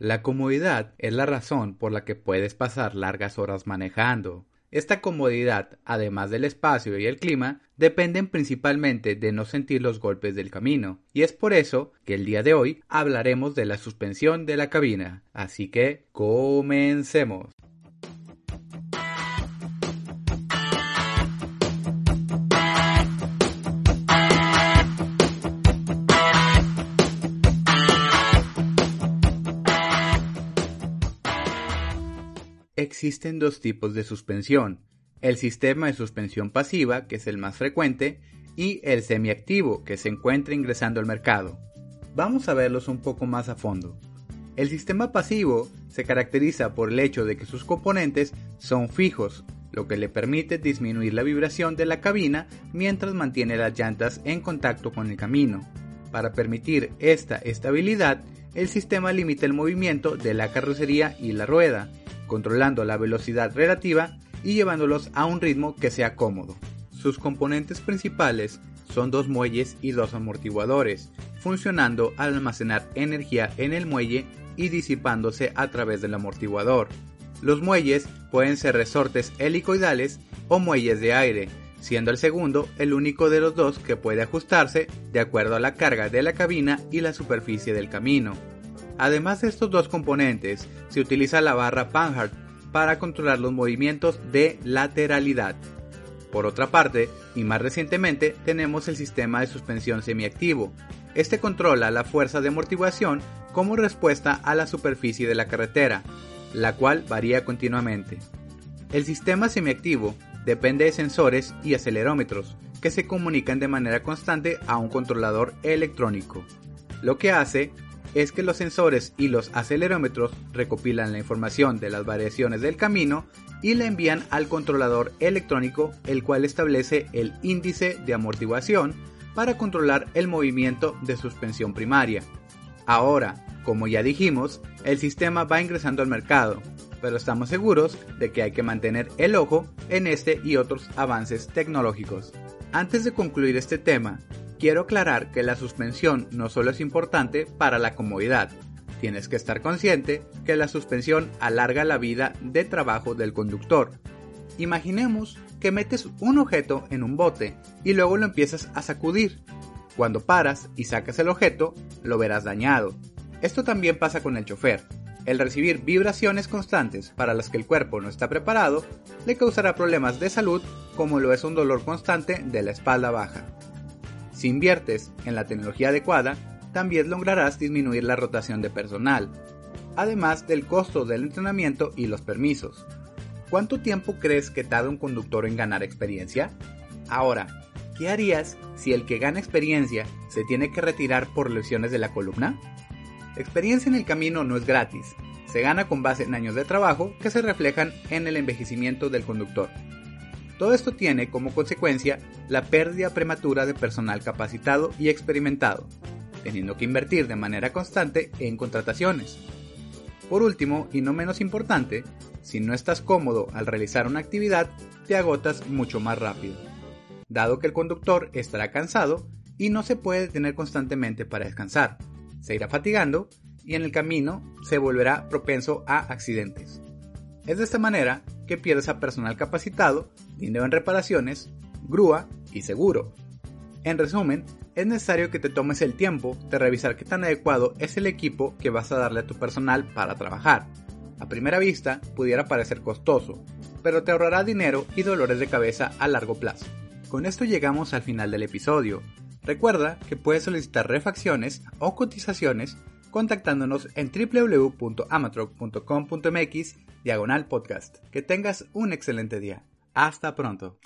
La comodidad es la razón por la que puedes pasar largas horas manejando. Esta comodidad, además del espacio y el clima, dependen principalmente de no sentir los golpes del camino, y es por eso que el día de hoy hablaremos de la suspensión de la cabina. Así que comencemos. Existen dos tipos de suspensión, el sistema de suspensión pasiva, que es el más frecuente, y el semiactivo, que se encuentra ingresando al mercado. Vamos a verlos un poco más a fondo. El sistema pasivo se caracteriza por el hecho de que sus componentes son fijos, lo que le permite disminuir la vibración de la cabina mientras mantiene las llantas en contacto con el camino. Para permitir esta estabilidad, el sistema limita el movimiento de la carrocería y la rueda, controlando la velocidad relativa y llevándolos a un ritmo que sea cómodo. Sus componentes principales son dos muelles y dos amortiguadores, funcionando al almacenar energía en el muelle y disipándose a través del amortiguador. Los muelles pueden ser resortes helicoidales o muelles de aire, siendo el segundo el único de los dos que puede ajustarse de acuerdo a la carga de la cabina y la superficie del camino. Además de estos dos componentes, se utiliza la barra Panhard para controlar los movimientos de lateralidad. Por otra parte, y más recientemente, tenemos el sistema de suspensión semiactivo. Este controla la fuerza de amortiguación como respuesta a la superficie de la carretera, la cual varía continuamente. El sistema semiactivo depende de sensores y acelerómetros que se comunican de manera constante a un controlador electrónico, lo que hace es que los sensores y los acelerómetros recopilan la información de las variaciones del camino y la envían al controlador electrónico el cual establece el índice de amortiguación para controlar el movimiento de suspensión primaria. Ahora, como ya dijimos, el sistema va ingresando al mercado, pero estamos seguros de que hay que mantener el ojo en este y otros avances tecnológicos. Antes de concluir este tema, Quiero aclarar que la suspensión no solo es importante para la comodidad, tienes que estar consciente que la suspensión alarga la vida de trabajo del conductor. Imaginemos que metes un objeto en un bote y luego lo empiezas a sacudir. Cuando paras y sacas el objeto, lo verás dañado. Esto también pasa con el chofer. El recibir vibraciones constantes para las que el cuerpo no está preparado le causará problemas de salud como lo es un dolor constante de la espalda baja. Si inviertes en la tecnología adecuada, también lograrás disminuir la rotación de personal, además del costo del entrenamiento y los permisos. ¿Cuánto tiempo crees que tarda un conductor en ganar experiencia? Ahora, ¿qué harías si el que gana experiencia se tiene que retirar por lesiones de la columna? Experiencia en el camino no es gratis, se gana con base en años de trabajo que se reflejan en el envejecimiento del conductor. Todo esto tiene como consecuencia la pérdida prematura de personal capacitado y experimentado, teniendo que invertir de manera constante en contrataciones. Por último, y no menos importante, si no estás cómodo al realizar una actividad, te agotas mucho más rápido, dado que el conductor estará cansado y no se puede detener constantemente para descansar, se irá fatigando y en el camino se volverá propenso a accidentes. Es de esta manera que pierdes a personal capacitado, dinero en reparaciones, grúa y seguro. En resumen, es necesario que te tomes el tiempo de revisar qué tan adecuado es el equipo que vas a darle a tu personal para trabajar. A primera vista pudiera parecer costoso, pero te ahorrará dinero y dolores de cabeza a largo plazo. Con esto llegamos al final del episodio. Recuerda que puedes solicitar refacciones o cotizaciones contactándonos en www.amatroc.com.mx diagonal podcast. Que tengas un excelente día. Hasta pronto.